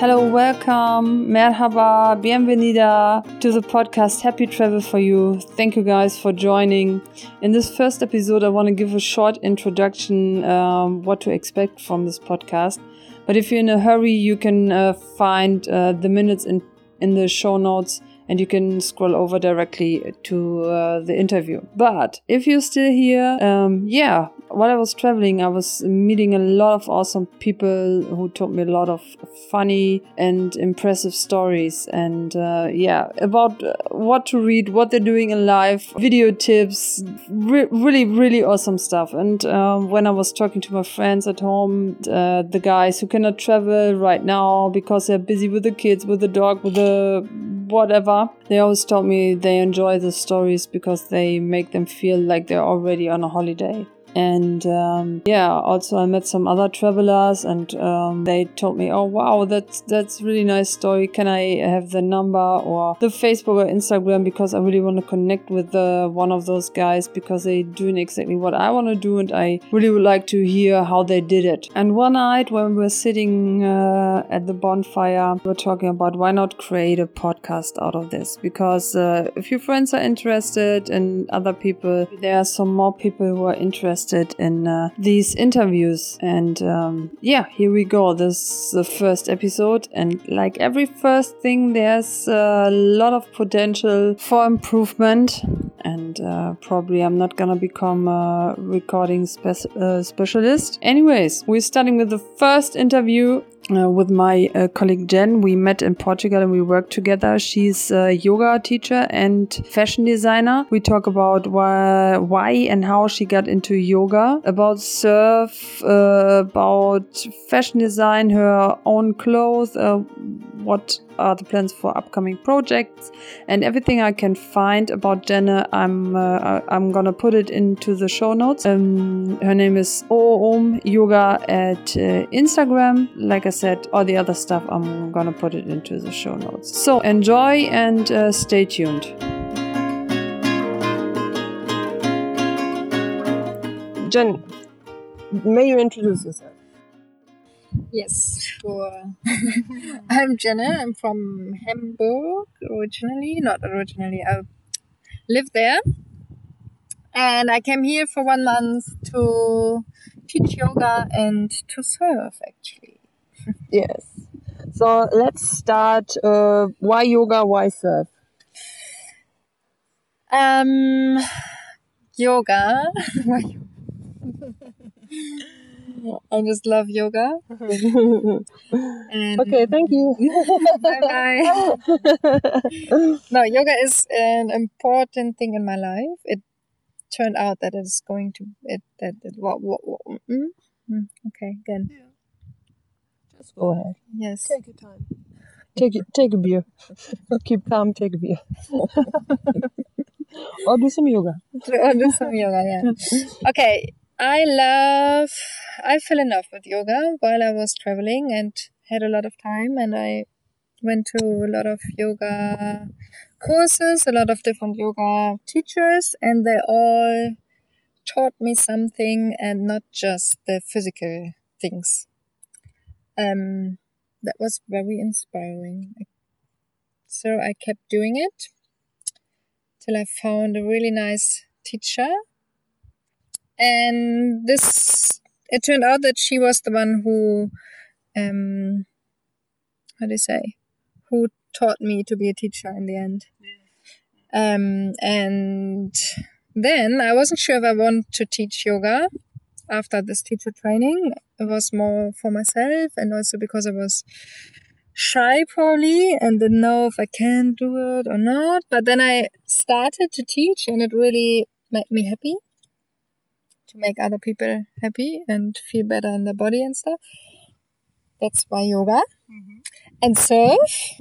Hello, welcome, merhaba, bienvenida to the podcast Happy Travel for You. Thank you guys for joining. In this first episode, I want to give a short introduction um, what to expect from this podcast. But if you're in a hurry, you can uh, find uh, the minutes in in the show notes and you can scroll over directly to uh, the interview. But if you're still here, um, yeah, while I was traveling, I was meeting a lot of awesome people who told me a lot of funny and impressive stories. And uh, yeah, about uh, what to read, what they're doing in life, video tips, re- really, really awesome stuff. And um, when I was talking to my friends at home, uh, the guys who cannot travel right now because they're busy with the kids, with the dog, with the whatever. They always told me they enjoy the stories because they make them feel like they're already on a holiday. And um, yeah, also I met some other travelers, and um, they told me, "Oh wow, that's that's really nice story. Can I have the number or the Facebook or Instagram because I really want to connect with one of those guys because they're doing exactly what I want to do, and I really would like to hear how they did it." And one night when we were sitting uh, at the bonfire, we were talking about why not create a podcast out of this because uh, if your friends are interested and other people, there are some more people who are interested interested in uh, these interviews. And um, yeah, here we go. This is the first episode. And like every first thing, there's a lot of potential for improvement. And uh, probably I'm not gonna become a recording spe- uh, specialist. Anyways, we're starting with the first interview uh, with my uh, colleague Jen. We met in Portugal and we worked together. She's a yoga teacher and fashion designer. We talk about why, why and how she got into yoga, about surf, uh, about fashion design, her own clothes, uh, what are the plans for upcoming projects, and everything I can find about Jenna. I'm uh, I'm gonna put it into the show notes. Um, her name is Om Yoga at uh, Instagram. Like I said, all the other stuff I'm gonna put it into the show notes. So enjoy and uh, stay tuned. Jen, may you introduce yourself? Yes, sure. I'm Jenna. I'm from Hamburg originally. Not originally. I live there. And I came here for one month to teach yoga and to surf, actually. yes. So let's start. Uh, why yoga? Why surf? Um, yoga. I just love yoga. And Okay, thank you. bye bye. no, yoga is an important thing in my life. It turned out that it's going to it that it, what, what, what mm, mm, okay good Just go ahead. yes Take your time. Take. Take a beer. Keep calm. Take a beer. or do some yoga. or do some yoga yeah okay I love I fell in love with yoga while I was traveling and had a lot of time and I went to a lot of yoga courses a lot of different yoga teachers and they all taught me something and not just the physical things. Um that was very inspiring. So I kept doing it till I found a really nice teacher and this it turned out that she was the one who um how do you say? Who taught me to be a teacher in the end. Um and then i wasn't sure if i want to teach yoga after this teacher training. It was more for myself and also because i was shy probably and didn't know if i can do it or not. But then i started to teach and it really made me happy to make other people happy and feel better in their body and stuff. That's why yoga. And surf.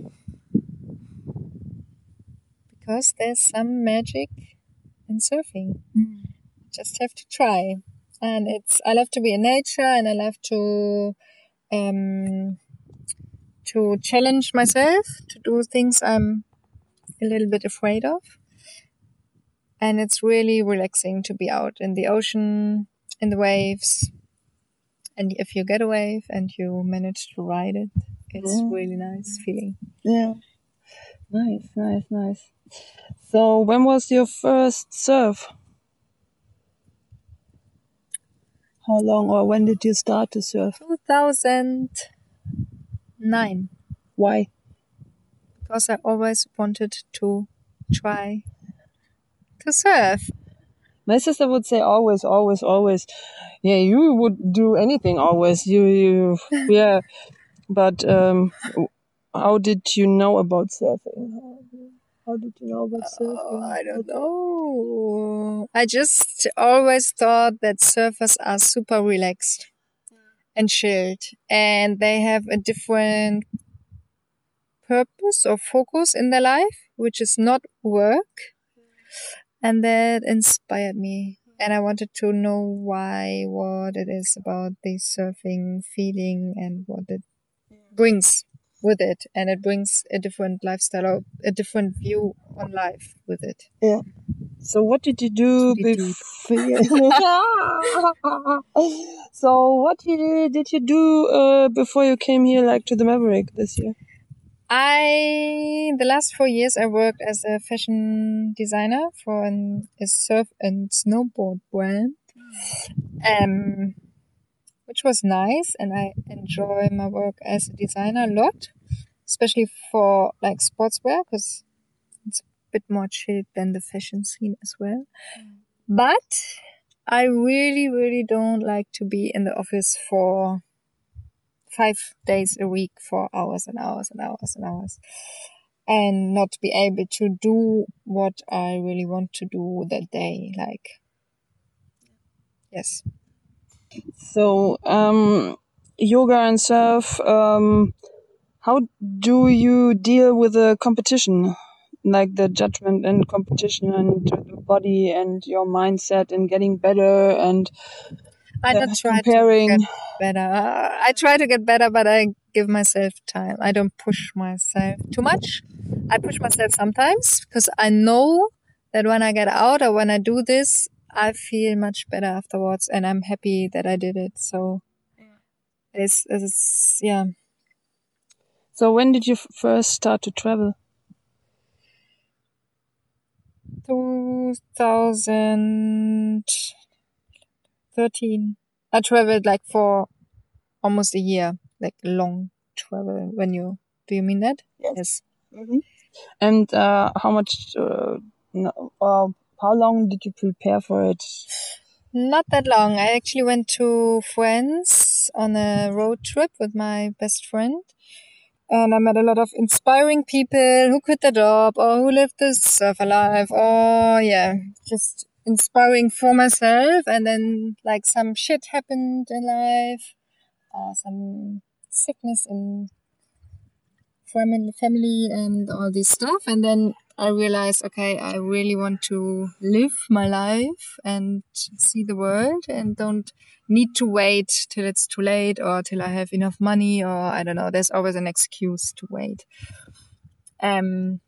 Because there's some magic in surfing. Just have to try. And it's I love to be in nature and I love to um to challenge myself to do things I'm a little bit afraid of and it's really relaxing to be out in the ocean in the waves and if you get a wave and you manage to ride it It's Yeah. really nice feeling. Yeah. Nice, nice, nice. So when was your first surf? How long or when did you start to surf? 2009. Why? Because I always wanted to try to surf. My sister would say always, always, always. Yeah, you would do anything always. You, you, yeah. But um, how did you know about surfing? How, how did you know about surfing? Oh, I don't know. I just always thought that surfers are super relaxed and chilled and they have a different purpose or focus in their life, which is not work. And that inspired me. And I wanted to know why, what it is about this surfing feeling and what it brings with it. And it brings a different lifestyle or a different view on life with it. Yeah. So what did you do before? so what did you, did you do uh, before you came here, like to the Maverick this year? I the last four years I worked as a fashion designer for an, a surf and snowboard brand, um, which was nice, and I enjoy my work as a designer a lot, especially for like sportswear because it's a bit more chilled than the fashion scene as well. But I really, really don't like to be in the office for five days a week for hours and hours and hours and hours and not be able to do what I really want to do that day. Like, yes. So um, yoga and surf. Um, how do you deal with the competition, like the judgment and competition and the body and your mindset and getting better and I don't try comparing? to get better. I try to get better, but I give myself time. I don't push myself too much. I push myself sometimes because I know that when I get out or when I do this, I feel much better afterwards and I'm happy that I did it. So it's, it's, yeah. So when did you f- first start to travel? 2013. I traveled like for almost a year, like long travel. When you do you mean that? Yes. Yes. And uh, how much? Uh, no, uh, how long did you prepare for it? Not that long. I actually went to France on a road trip with my best friend. And I met a lot of inspiring people who quit their job or who lived the surfer life or yeah, just inspiring for myself. And then like some shit happened in life or some sickness in family, family and all this stuff. And then I realized, okay, I really want to live my life and see the world and don't need to wait till it's too late or till I have enough money or I don't know. There's always an excuse to wait. Um,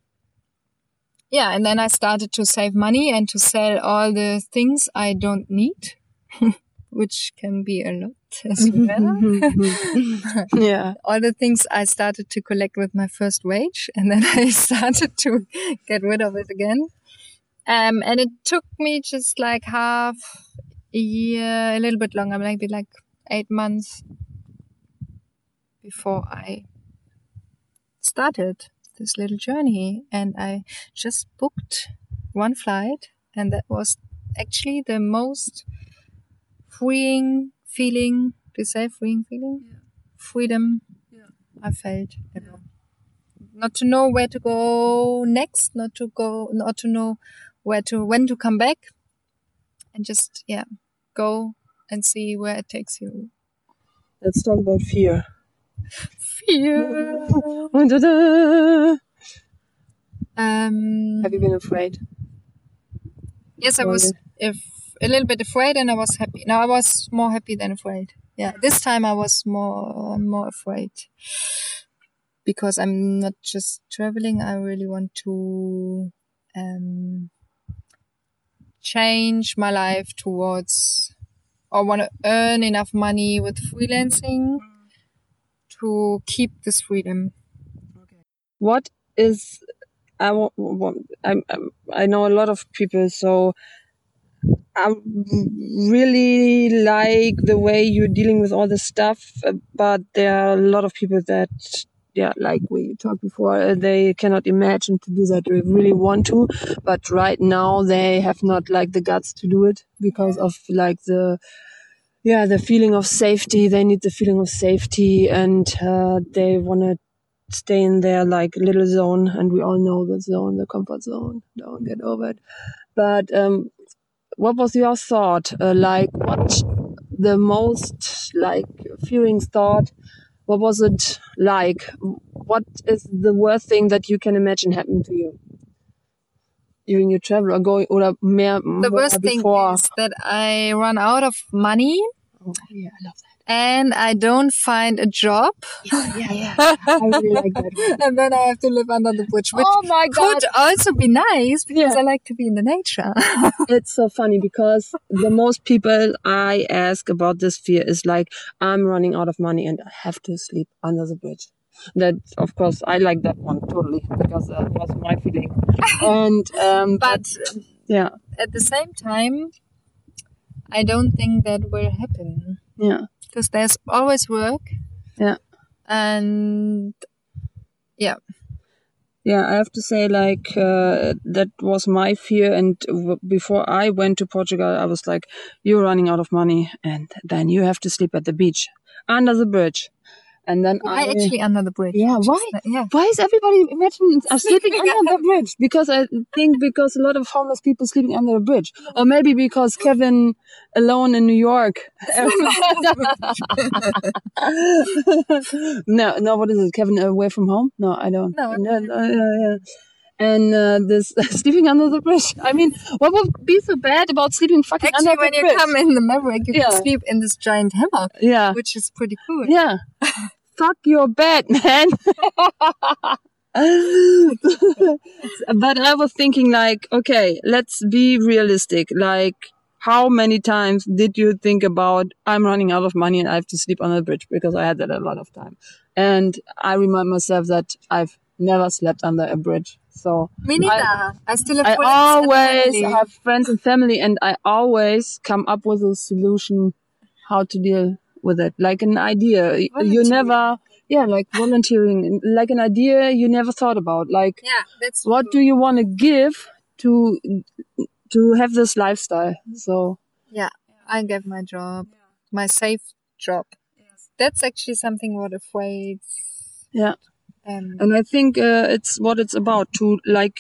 yeah. And then I started to save money and to sell all the things I don't need, which can be a lot as well yeah. all the things I started to collect with my first wage, and then I started to get rid of it again. Um, and it took me just like half a year, a little bit longer, maybe like eight months before I started this little journey. And I just booked one flight, and that was actually the most freeing feeling. Do you say freeing feeling? Yeah. Freedom yeah. I felt ever. Not to know where to go next, not to go, not to know where to, when to come back, and just yeah, go and see where it takes you. Let's talk about fear. Fear. Um, Have you been afraid? yes, I was if a little bit afraid, and I was happy. No, I was more happy than afraid. Yeah, this time I was more more afraid because I'm not just traveling. I really want to um, change my life towards or want to earn enough money with freelancing to keep this freedom. what is I wa- wa- I'm, I know a lot of people, so I really like the way you're dealing with all this stuff. But there are a lot of people that, yeah, like we talked before, they cannot imagine to do that. They really want to, but right now they have not like the guts to do it because of like the yeah the feeling of safety. They need the feeling of safety, and uh, they want to stay in their like little zone and we all know the zone the comfort zone. Don't get over it. But um what was your thought? Uh, like what the most like fearing thought? What was it like? What is the worst thing that you can imagine happened to you during your travel or going or mehr The worst thing is that I run out of money oh, yeah i love that and I don't find a job. yeah yeah i really like that and then I have to live under the bridge, which oh my god could also be nice because Yeah. I like to be in the nature. it's so funny because the most people I ask about this fear is like, I'm running out of money and I have to sleep under the bridge. That, of course, I like that one totally because that was my feeling. And, um, but yeah, at the same time, I don't think that will happen yeah, because there's always work. Yeah. And yeah, yeah, I have to say, like, uh, that was my fear. And w- before I went to Portugal, I was like, you're running out of money and then you have to sleep at the beach under the bridge. And then why I, actually under the bridge? Yeah, why? Yeah. Why is everybody imagine uh, sleeping under the bridge? Because I think because a lot of homeless people sleeping under the bridge, or maybe because Kevin alone in New York. no, no. What is it? Kevin away from home? No, I don't. No, no, no, no, yeah. And uh, this sleeping under the bridge. I mean, what would be so bad about sleeping fucking Actually, under when you come in the Maverick, you Yeah. can sleep in this giant hammock, yeah, which is pretty cool. yeah. Fuck your bed, man. but I was thinking like, okay, let's be realistic. Like, how many times did you think about I'm running out of money and I have to sleep under the bridge because I had that a lot of time. And I remind myself that I've never slept under a bridge. So Me neither. I, still have I friends and always family. have friends and family and I always come up with a solution how to deal with it. Like an idea. You never, yeah, like volunteering, like an idea you never thought about. Like, Yeah, that's what true. do you want to give to, to have this lifestyle? So, Yeah, I gave my job, my safe job. That's actually something what afraid. yeah. Um, And I think uh, it's what it's about to like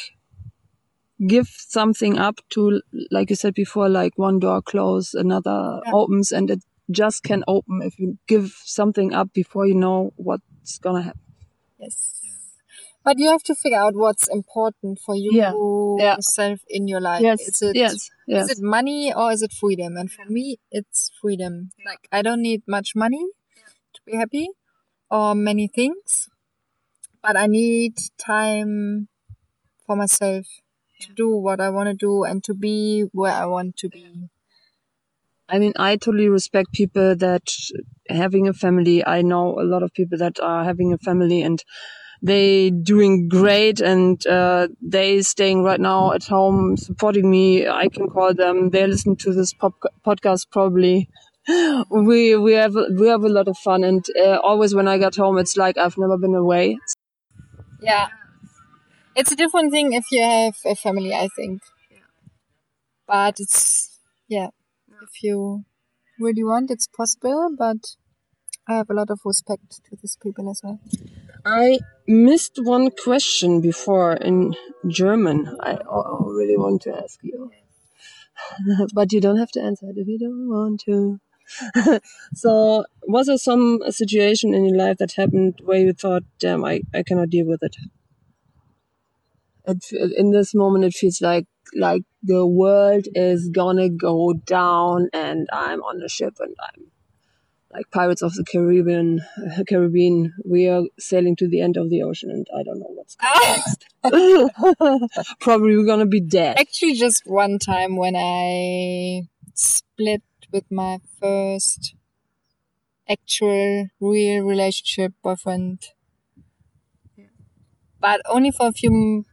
give something up to, like you said before, like one door close, another Yeah. opens, and it just can open if you give something up before you know what's gonna happen. yes. But you have to figure out what's important for you Yeah, yeah. yourself in your life. yes, Is it yes, yes. Is it money or is it freedom? And for me, it's freedom. Like I don't need much money to be happy or many things, but I need time for myself to do what I want to do and to be where I want to be. I mean, I totally respect people that having a family. I know a lot of people that are having a family and they doing great and uh, they staying right now at home supporting me. I can call them. They listen to this pop- podcast probably. We we have we have a lot of fun and uh, always when I get home, it's like I've never been away. Yeah. It's a different thing if you have a family, I think. But it's, yeah, if you really want, it's possible, but I have a lot of respect to these people as well. I missed one question before in German. I really want to ask you, but you don't have to answer it if you don't want to. so, was there some situation in your life that happened where you thought, "Damn, I, I cannot deal with it"? it? In this moment, it feels like like the world is gonna go down, and I'm on a ship, and I'm like Pirates of the Caribbean. Caribbean, we are sailing to the end of the ocean, and I don't know what's next. Probably we're gonna be dead. Actually, just one time when I split with my first actual real relationship boyfriend. But only for a few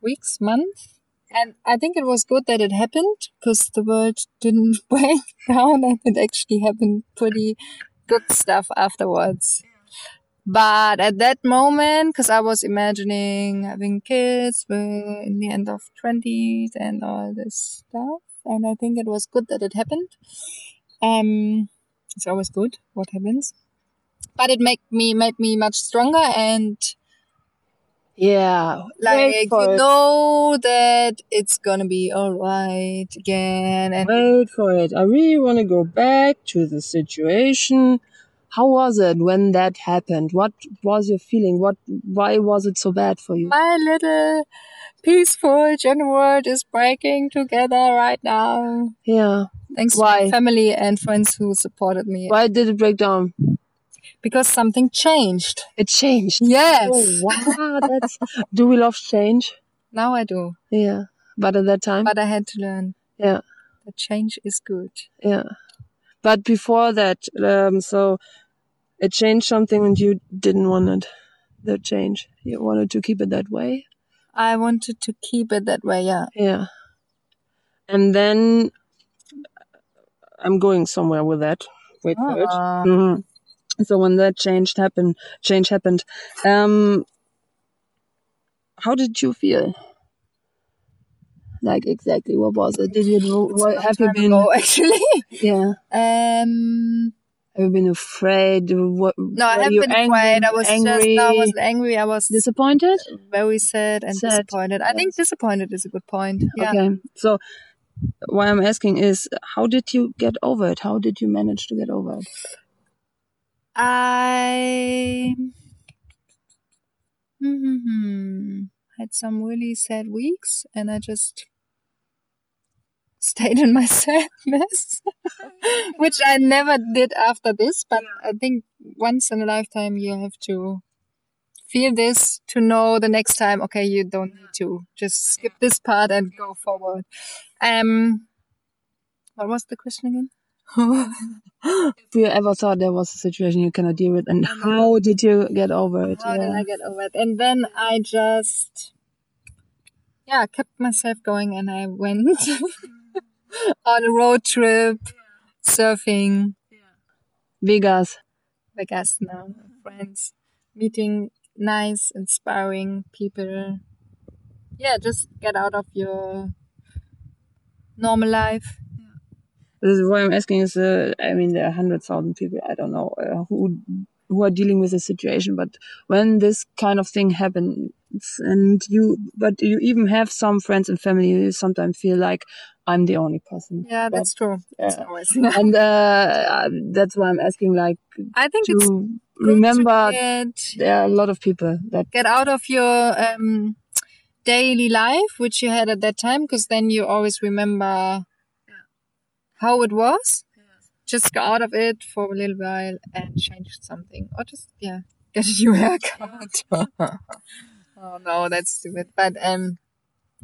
weeks months. And i think it was good that it happened because the world didn't break down and it actually happened pretty good stuff afterwards. But at that moment because i was imagining having kids in the end of 20s and all this stuff and i think it was good that it happened um it's always good what happens but it made me made me much stronger and Yeah. like you it. know that it's gonna be all right again and Wait for it. I really want to go back to the situation. How was it when that happened? What was your feeling? What? Why was it so bad for you? my little peaceful German world is breaking together right now. Yeah. Thanks to Why? my family and friends who supported me. Why did it break down? Because something changed. It changed. Yes. Oh wow, that's. do we love change? Now I do. Yeah. But at that time. But I had to learn yeah. that change is good. Yeah. But before that, um, so it changed something and you didn't want it, the change. You wanted to keep it that way. I wanted to keep it that way, yeah. Yeah. And then I'm going somewhere with that. Wait for it. Ah. Mhm. So when that changed happened, change happened, um, how did you feel? Like exactly, what was it? Did you What, have you been? ago, actually? Yeah. Um, Have you been afraid? What? no, I haven't been angry, afraid. I was angry, just, I wasn't angry. I was disappointed. very sad and Sad, disappointed. I think disappointed is a good point. Yeah. Okay. So, why I'm asking is, how did you get over it? How did you manage to get over it? I hmm had some really sad weeks, and I just stayed in my sadness, which I never did after this. But I think once in a lifetime you have to feel this to know the next time. Okay, you don't need to just skip this part and go forward. Um, what was the question again? Have you ever thought there was a situation you cannot deal with, and how did you get over it? How did Yeah. I get over it? And then I just, yeah, kept myself going and I went on a road trip, surfing, Vegas. Vegas now, friends, meeting nice, inspiring people. Yeah, just get out of your normal life. This is why I'm asking. Is uh, I mean, there are hundred thousand people. I don't know uh, who who are dealing with the situation, but when this kind of thing happens, and you, but you even have some friends and family, you sometimes feel like I'm the only person. Yeah, But- that's true. That's yeah. always. and uh, that's why I'm asking, like, I think it's to good to remember get there are a lot of people that get out of your um, daily life, which you had at that time, because then you always remember how it was. Just go out of it for a little while and change something, or just yeah, get a new haircut. oh no, that's stupid. But um,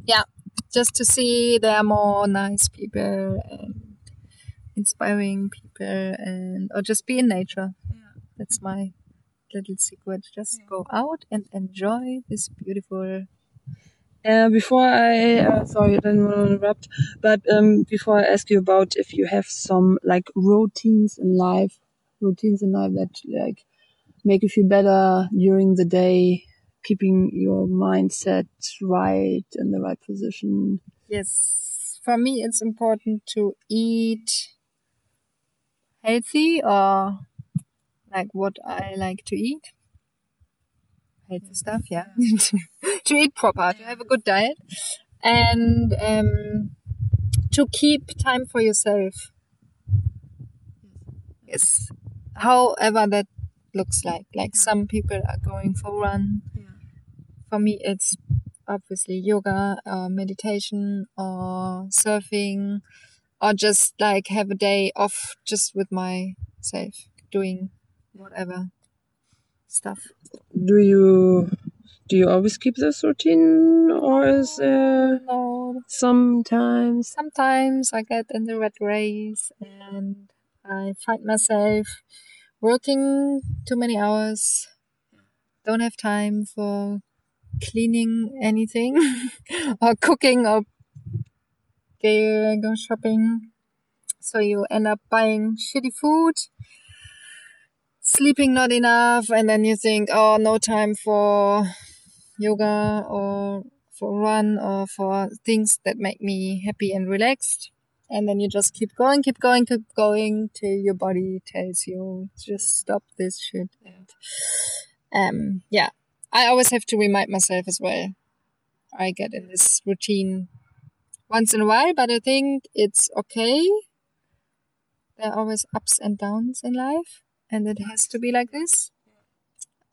yeah, just to see there are more nice people and inspiring people, and or just be in nature. Yeah. That's my little secret. Just go out and enjoy this beautiful. Uh, before I, uh, sorry, I didn't want to interrupt, but um, before I ask you about if you have some like routines in life, routines in life that like make you feel better during the day, keeping your mindset right in the right position. Yes, for me, it's important to eat healthy or like what I like to eat. Healthy stuff, yeah. to eat proper, to have a good diet, and um, to keep time for yourself. Yes, however that looks like. Like some people are going for run. For me, it's obviously yoga or meditation or surfing or just like have a day off just with myself doing whatever stuff. Do you do you always keep this routine, or is there No, sometimes? sometimes I get in the red race and I find myself working too many hours, don't have time for cleaning anything or cooking or go, shopping. So you end up buying shitty food, sleeping not enough, and then you think, oh, no time for yoga or for run or for things that make me happy and relaxed. And then you just keep going, keep going, keep going till your body tells you just stop this shit. And um, yeah, I always have to remind myself as well. I get in this routine once in a while, but I think it's okay. There are always ups and downs in life, and it has to be like this.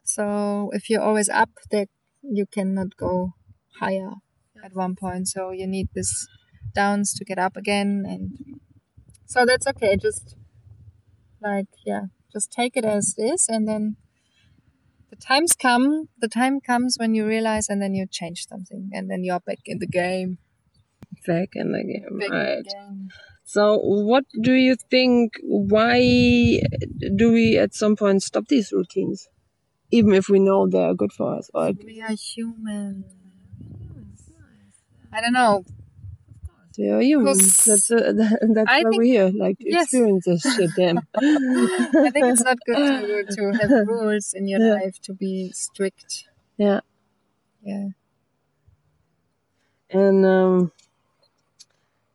So if you're always up, that you cannot go higher at one point. So you need this downs to get up again, and so that's okay. Just like yeah, just take it as it is, and then the times come. The time comes when you realize, and then you change something, and then you're back in the game. Back in the game, Back right? in the game. So, what do you think? Why do we at some point stop these routines, even if we know they are good for us? Or We are human. I don't know. They are humans. Because That's uh, that's I why think- we're here, like to Yes. experience this shit. Damn. I think it's not good to, to have rules in your Yeah. life to be strict. yeah. Yeah. And um,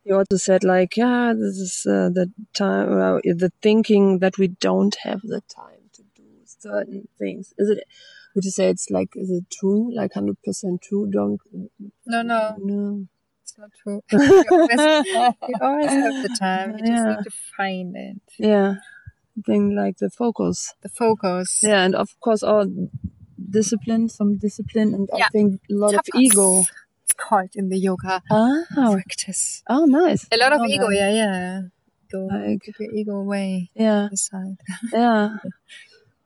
you also said like, yeah, this is uh, the time, uh, the thinking that we don't have the time to do certain things. Is it? Would you say it's like, is it true? Like hundred percent true? Don't. No, no, No. Not true. you, always, you always have the time. You just need to find it. Yeah. Thing like the focus. The focus. Yeah, and of course, all discipline, some discipline, and I think a lot of ego. It's called in the yoga Ah, practice. oh, nice. A lot of Oh, ego, yeah, yeah. Go Like- keep your ego away Yeah. aside. Yeah,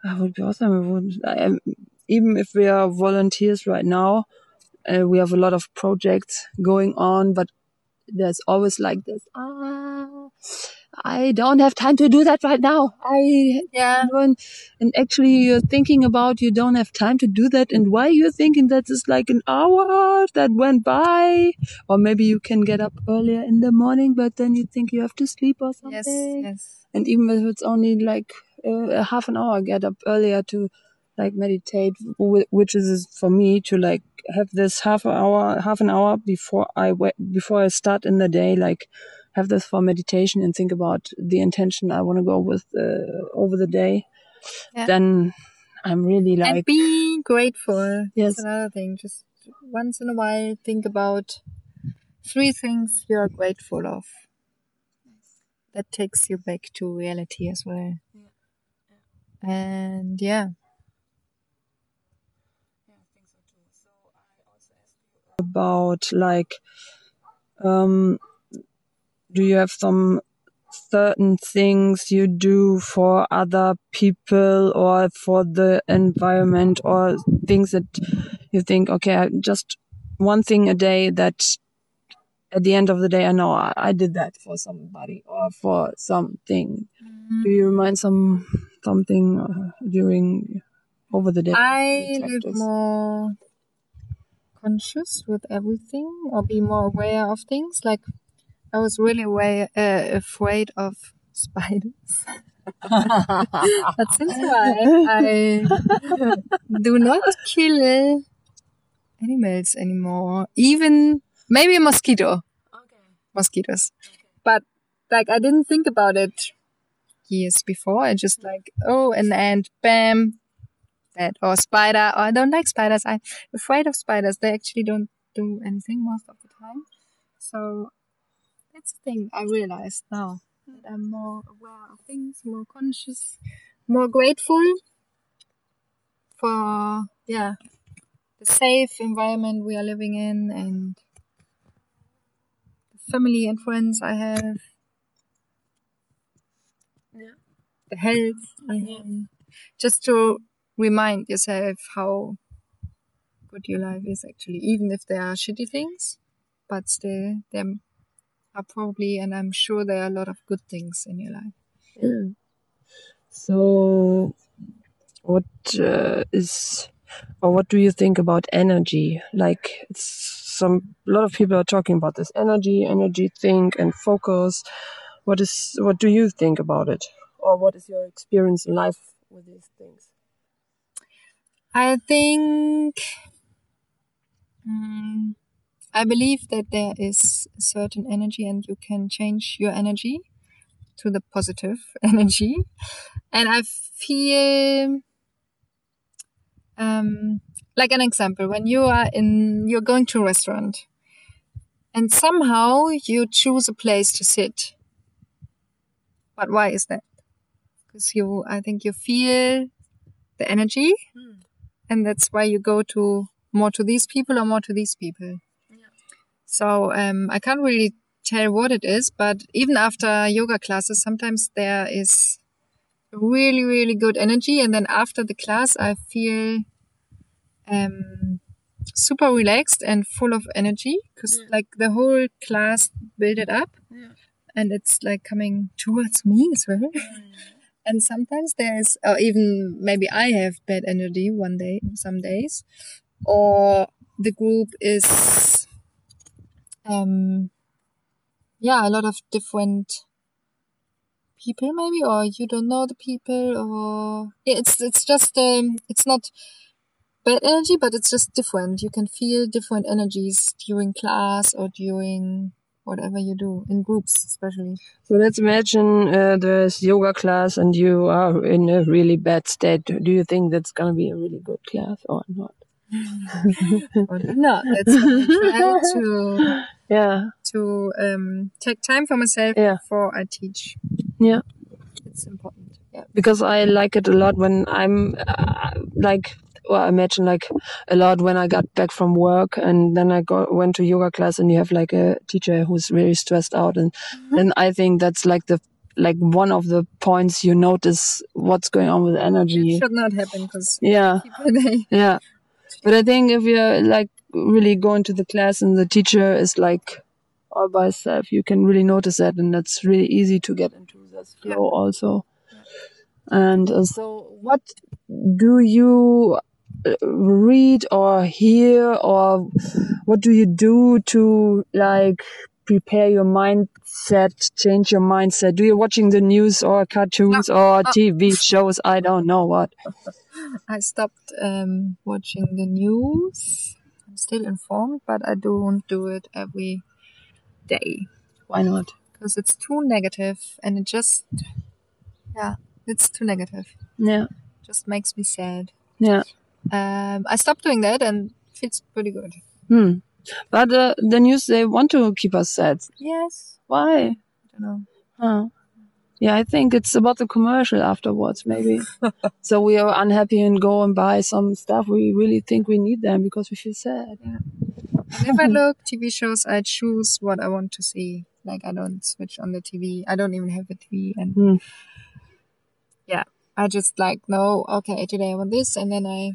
that would be awesome. Would, I, even if we are volunteers right now, uh, we have a lot of projects going on, but there's always like this. Ah, I don't have time to do that right now. I Yeah. don't, and actually you're thinking about you don't have time to do that, and why you're thinking that is like an hour that went by, or maybe you can get up earlier in the morning, but then you think you have to sleep or something Yes, yes. and even if it's only like uh, a half an hour get up earlier to like meditate which is for me to like have this half an hour half an hour before i wa- before i start in the day like have this for meditation and think about the intention i want to go with uh, over the day Yeah. then i'm really and like be grateful. Yes. That's another thing. Just once in a while, think about three things you are grateful of. That takes you back to reality as well. And yeah, about like um do you have some certain things you do for other people or for the environment or things that you think okay just one thing a day that at the end of the day i know i, I did that for somebody or for something. Do you remind some something uh, during over the day? I live more conscious with everything or be more aware of things. Like I was really aware, uh, afraid of spiders. but since while, I do not kill animals anymore. Even maybe a mosquito. Mosquitoes. But like I didn't think about it years before. I just like, oh, an ant, bam, that or spider. Or I don't like spiders. I'm afraid of spiders. They actually don't do anything most of the time. So that's the thing I realized now that I'm more aware of things, more conscious, more grateful for yeah the safe environment we are living in and the family and friends I have. Yeah. The health I have. Just to remind yourself how good your life is actually, even if there are shitty things, but still there are probably, and I'm sure there are a lot of good things in your life. Yeah. So, what uh, is, or what do you think about energy? Like, it's some a lot of people are talking about this energy, energy think and focus. What is, what do you think about it, or what is your experience in life with these things? I think mm, I believe that there is a certain energy and you can change your energy to the positive energy. And I feel um, like an example when you are in you're going to a restaurant and somehow you choose a place to sit. But why is that? Because you I think you feel the energy and that's why you go to more to these people or more to these people. So um, I can't really tell what it is, but even after yoga classes, sometimes there is really, really good energy, and then after the class, I feel um, super relaxed and full of energy because like the whole class built it up, and it's like coming towards me as well. And sometimes there's, or even maybe I have bad energy one day, some days, or the group is um yeah a lot of different people maybe or you don't know the people or it's it's just um it's not bad energy but it's just different. You can feel different energies during class or during whatever you do in groups especially So let's imagine uh, there's yoga class and you are in a really bad state. Do you think that's gonna be a really good class or not? or not that's I try to Yeah, to um take time for myself Yeah. before I teach yeah. it's important yeah Because I like it a lot when I'm uh, like, well, I imagine like a lot when I got back from work and then I go went to yoga class and you have like a teacher who's really stressed out and then I think that's like the like one of the points you notice what's going on with energy. It should not happen because Yeah. Yeah. But I think if you're like really going to the class and the teacher is like all by itself, you can really notice that and that's really easy to get into this flow also. And uh, so what do you read or hear or what do you do to like prepare your mindset, change your mindset? Do you watching the news or cartoons or TV shows? I don't know what. I stopped um, watching the news. I'm still informed, but I don't do it every day Why not? because it's too negative and it just, yeah, it's too negative. Yeah. Just makes me sad. Yeah. Um, I stopped doing that and it feels pretty good. Hmm. But uh, the news they want to keep us sad. Yes. Why? I don't know. Huh. Yeah, I think it's about the commercial afterwards, maybe. so we are unhappy and go and buy some stuff. We really think we need them because we feel sad. Whenever I look TV shows, I choose what I want to see. Like I don't switch on the TV. I don't even have a TV, and Hmm. yeah, I just like no. Okay, today I want this, and then I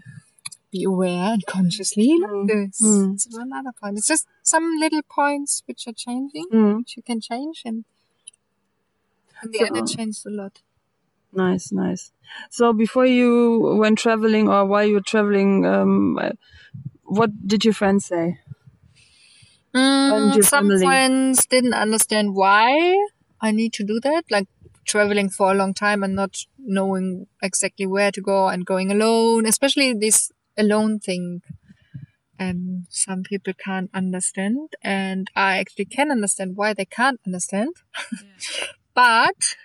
be aware and consciously look this. Hmm. It's another point. It's just some little points which are changing, Hmm. which you can change, and in the So- it changed a lot. Nice, nice. So before you went traveling or while you were traveling, um, what did your friends say? Mm, some family. friends didn't understand why I need to do that, like traveling for a long time and not knowing exactly where to go and going alone, especially this alone thing. Um, some people can't understand, and I actually can understand why they can't understand. but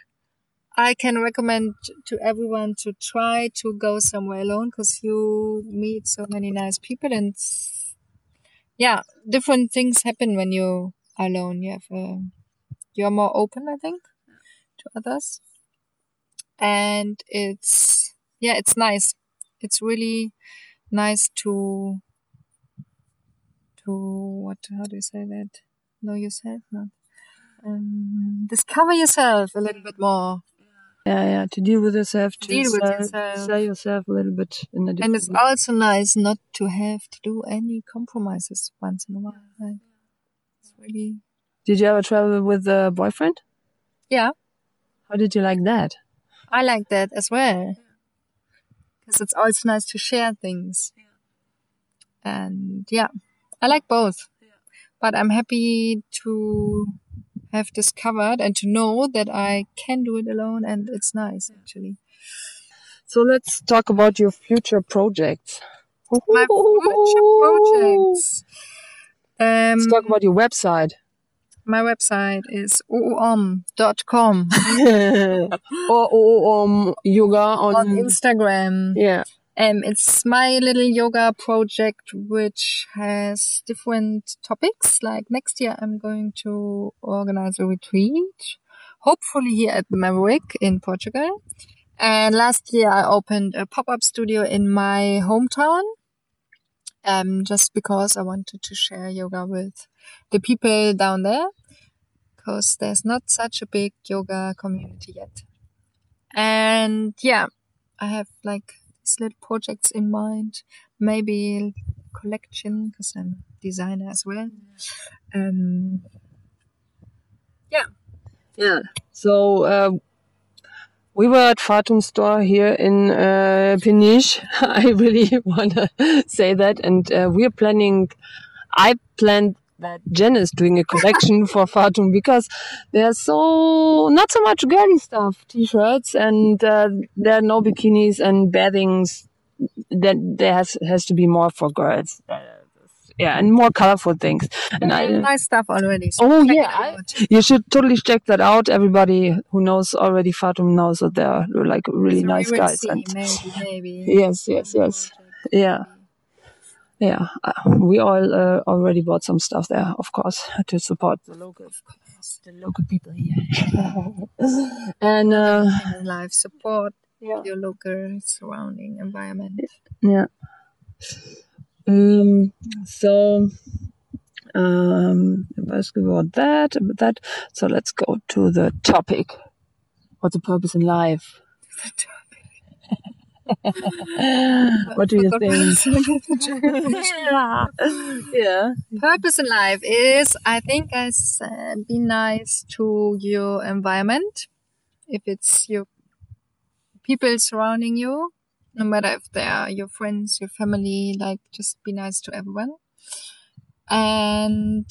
I can recommend to everyone to try to go somewhere alone because you meet so many nice people and yeah, different things happen when you are alone. You have a, you're more open, I think, to others, and it's yeah, it's nice. It's really nice to to what? How do you say that? Know yourself, not um, discover yourself a little bit more. Yeah, yeah, to deal with yourself, to Deal with sell, yourself. sell yourself a little bit in a And it's way. also nice not to have to do any compromises once in a while. It's really Did you ever travel with a boyfriend? yeah. How did you like that? I like that as well. Because it's always nice to share things. And yeah, I like both. But I'm happy to have discovered and to know that I can do it alone and it's nice actually. So let's talk about your future projects. My future projects. Um, Let's talk about your website. My website is oom.com or, um, yoga on, on Instagram. yeah. Um, it's my little yoga project, which has different topics. Like next year, I'm going to organize a retreat, hopefully here at the Maverick in Portugal. And last year, I opened a pop-up studio in my hometown. Um, just because I wanted to share yoga with the people down there, because there's not such a big yoga community yet. And yeah, I have like these little projects in mind. Maybe collection because I'm a designer as well. Um, Yeah. Yeah. So uh, we were at Fatum store here in uh, Peniche. I really want to say that, and uh, we're planning. I planned that Jen is doing a collection for Fatum because there's so not so much girly stuff, t-shirts, and uh, there are no bikinis and bathings. That there has has to be more for girls. Yeah, and more colorful things. And I, nice stuff already. so Oh, yeah, I- you should totally check that out. Everybody who knows already Fatum knows that they're like really So nice guys. see, And maybe, maybe. yes, yes, yes. Yeah. Yeah, uh, we all uh, already bought some stuff there, of course, to support the local, the local people here. and uh, life, support yeah, your local surrounding environment. yeah. Um, so um, ask about that, about that. So let's go to the topic. What's the purpose in life? what do you think? yeah. yeah. Purpose in life is, I think, I said, be nice to your environment. If it's your people surrounding you, no matter if they are your friends, your family, like just be nice to everyone. And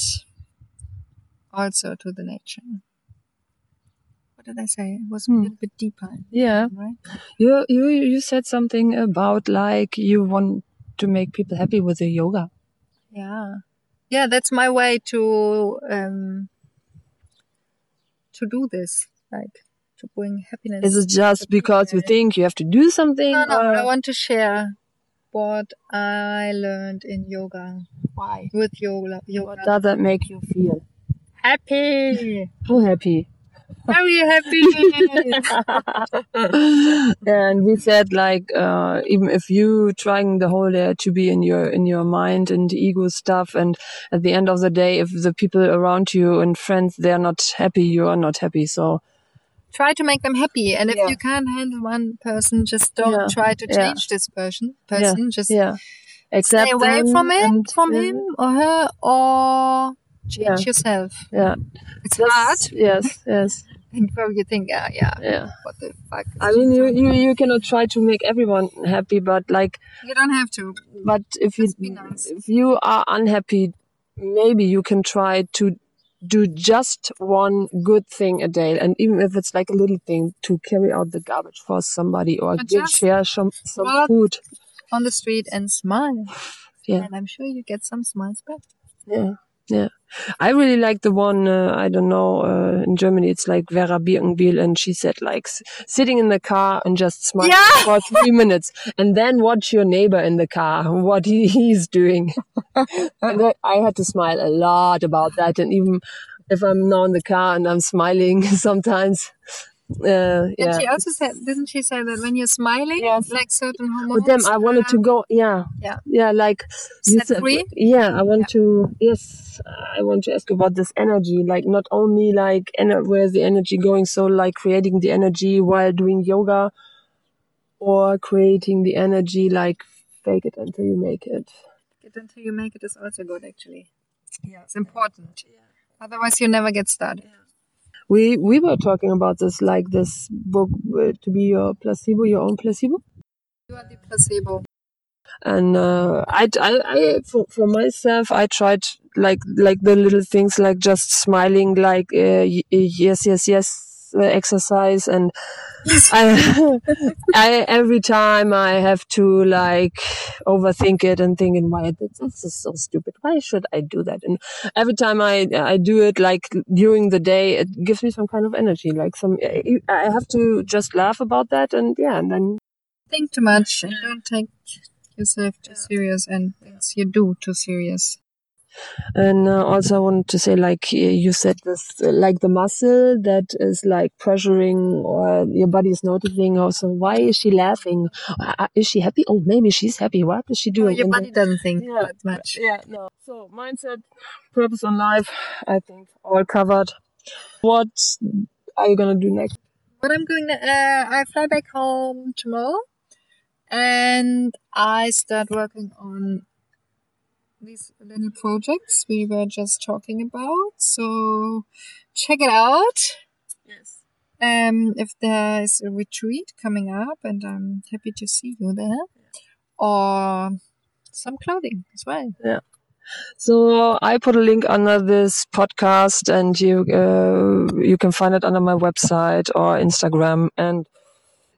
also to the nature. What did I say? It was a Hmm. little bit deeper, Yeah. right? You you you said something about like you want to make people happy with the yoga. Yeah. Yeah, that's my way to um to do this. Like to bring happiness. Is it just because you think you have to do something? no, no, or- I want to share what I learned in yoga. Why? With yoga What yoga. does that make you feel? Happy. How happy? Very happy. and we said like uh, even if you trying the whole day to be in your in your mind and ego stuff and at the end of the day if the people around you and friends they're not happy you are not happy so try to make them happy. And if Yeah. you can't handle one person, just don't Yeah. try to change this person. Person, just yeah stay away from it, from him or her, or change yourself. yeah It's Just- hard. yes yes And probably you think, yeah, yeah, yeah what the fuck? I mean you, you you cannot try to make everyone happy but like You don't have to. but if you Just be nice. if you are unhappy maybe you can try to do just one good thing a day and even if it's like a little thing to carry out the garbage for somebody or give share some some food On the street and smile. Yeah. And I'm sure you get some smiles back. yeah yeah i really like the one uh, i don't know uh, in germany it's like Vera Birkenbihl and she said like s- sitting in the car and just smiling Yeah. for three minutes and then watch your neighbor in the car what he, he's doing and that, i had to smile a lot about that and even if i'm now in the car and i'm smiling sometimes uh, And yeah she also said, didn't she say that when you're smiling, Yes. like certain hormones, with them i wanted to go yeah Yeah. yeah like set said- free. yeah i want to yes i want to ask about this energy like not only like ener- where's the energy going so like creating the energy while doing yoga or creating the energy like fake it until you make it Fake it until you make it is also good, actually. Yeah, it's important. Yeah. Otherwise, you never get started. We we were talking about this, like this book uh, to be your placebo, your own placebo. You are the placebo. and uh, I, I, I for, for myself I tried like like the little things like just smiling like uh, y- yes yes yes Uh, exercise and I, I every time I have to like overthink it and thinking why this, this is so stupid. Why should I do that? And every time I I do it like during the day it gives me some kind of energy like some I have to just laugh about that and yeah and then Think too much and don't take yourself too serious and things you do too serious. And uh, also, I wanted to say, like you said, this like the muscle that is like pressuring, or your body is noticing. Also, why is she laughing? Uh, uh, is she happy? Oh, maybe she's happy. What is she doing? your And body doesn't think Yeah. that much. yeah, no. So mindset, purpose on life. I think all covered. What are you gonna do next? What I'm going to, uh, I fly back home tomorrow and I start working on these little projects we were just talking about. So check it out. Yes. Um, if there is a retreat coming up and I'm happy to see you there or some clothing as well. Yeah. So I put a link under this podcast, and you uh, you can find it under my website or Instagram. And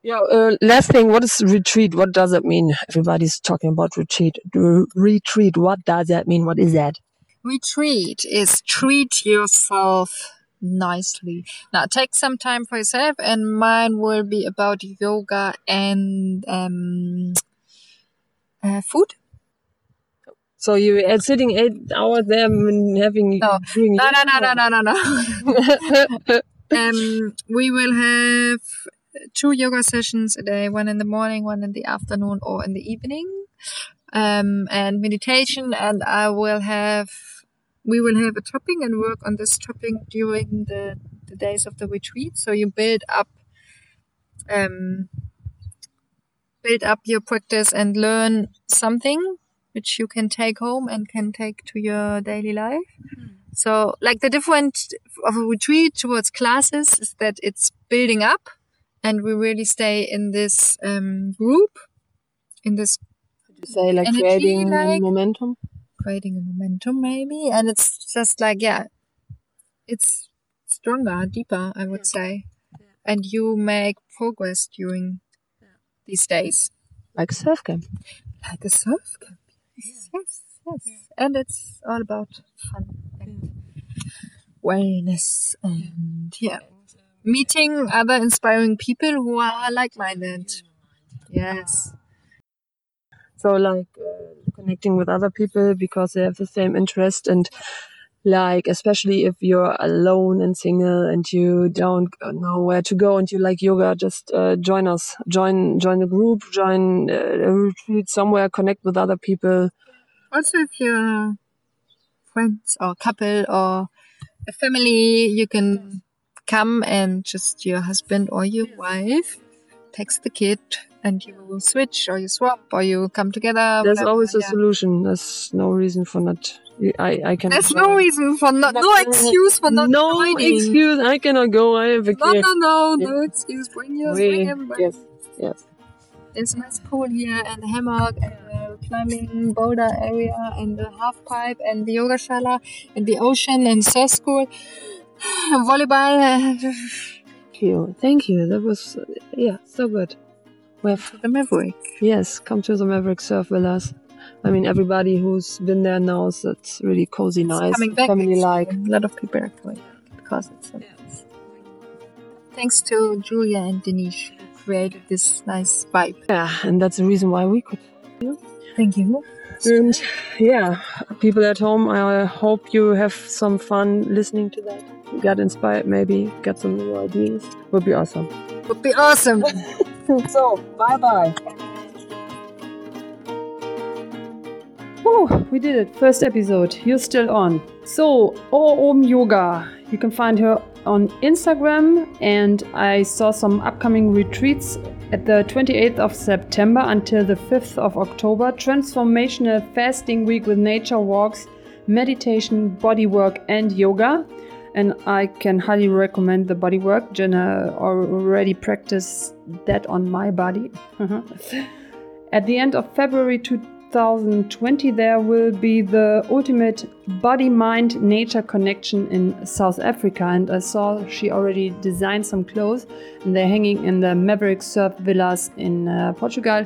yeah, uh, last thing, what is retreat? What does it mean? Everybody's talking about retreat. Retreat. What does that mean? What is that? Retreat is treat yourself nicely. Now take some time for yourself and mine will be about yoga and um uh, food. So you are sitting eight hours there and having No. No, no, no, no, no, no, no. um, we will have two yoga sessions a day, one in the morning, one in the afternoon or in the evening. Um, and meditation and I will have, we will have a topping and work on this topping during the, the days of the retreat. So you build up, um, build up your practice and learn something which you can take home and can take to your daily life. So, like the difference of a retreat towards classes is that it's building up, and we really stay in this um, group, in this say like Energy, creating like- momentum. creating a momentum, maybe. And it's just like, yeah, it's stronger, deeper, I would say. And you make progress during these days, Like surf camp. like a surf camp. Yes, yes, yes. And it's all about fun and wellness and yeah, meeting other inspiring people who are like-minded. Yes. So like uh, connecting with other people because they have the same interest and like especially if you're alone and single and you don't know where to go and you like yoga, just uh, join us, join join a group, join uh, a retreat somewhere, connect with other people. Also, if you're friends or couple or a family, you can come and just your husband or your wife text the kid and you switch or you swap or you come together. There's always a yeah. solution. There's no reason for not. I I can. There's no reason for not, no excuse for not no joining. excuse. I cannot go. I have a No, kid. no, no, no excuse. Bring yours, bring We- everybody. yes, yes. There's a nice pool here and a hammock and a climbing boulder area and a half pipe and the yoga shala and the ocean and surf school. Volleyball. Thank you. Thank you. That was uh, yeah, so good. We have The Maverick. yes, come to the Maverick Surf Villas. I mean, everybody who's been there knows that's really cozy, nice, family like. A lot of people are coming because it's so nice. Thanks to Julia and Denise who created this nice vibe. Yeah, and that's the reason why we could. Thank you. And yeah, people at home, I hope you have some fun listening to that. Get inspired, maybe get some new ideas. Would be awesome. Would be awesome. so, bye bye. Oh, we did it. First episode. You're still on. So, Om Yoga. You can find her on Instagram, and I saw some upcoming retreats at the 28th of September until the 5th of October. Transformational fasting week with nature walks, meditation, body work, and yoga. And I can highly recommend the body work. Jenna already practiced that on my body. At the end of February 2020, there will be the ultimate body mind nature connection in South Africa. And I saw she already designed some clothes, and they're hanging in the Maverick Surf Villas in uh, Portugal.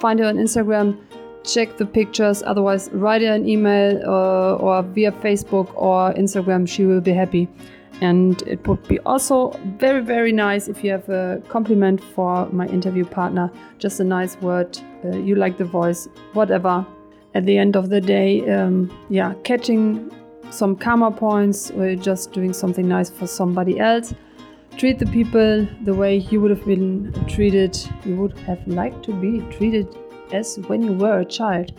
Find her on Instagram check the pictures. Otherwise, write her an email uh, or via Facebook or Instagram. She will be happy. And it would be also very, very nice if you have a compliment for my interview partner. Just a nice word. Uh, you like the voice, whatever. At the end of the day, um, yeah, catching some karma points or just doing something nice for somebody else. Treat the people the way you would have been treated, you would have liked to be treated as when you were a child.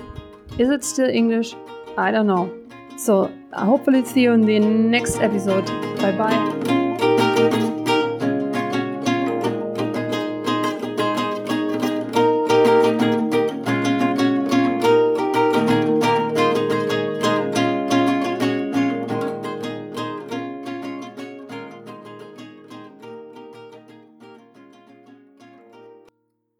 Is it still English? I don't know. So, hopefully, see you in the next episode. Bye bye.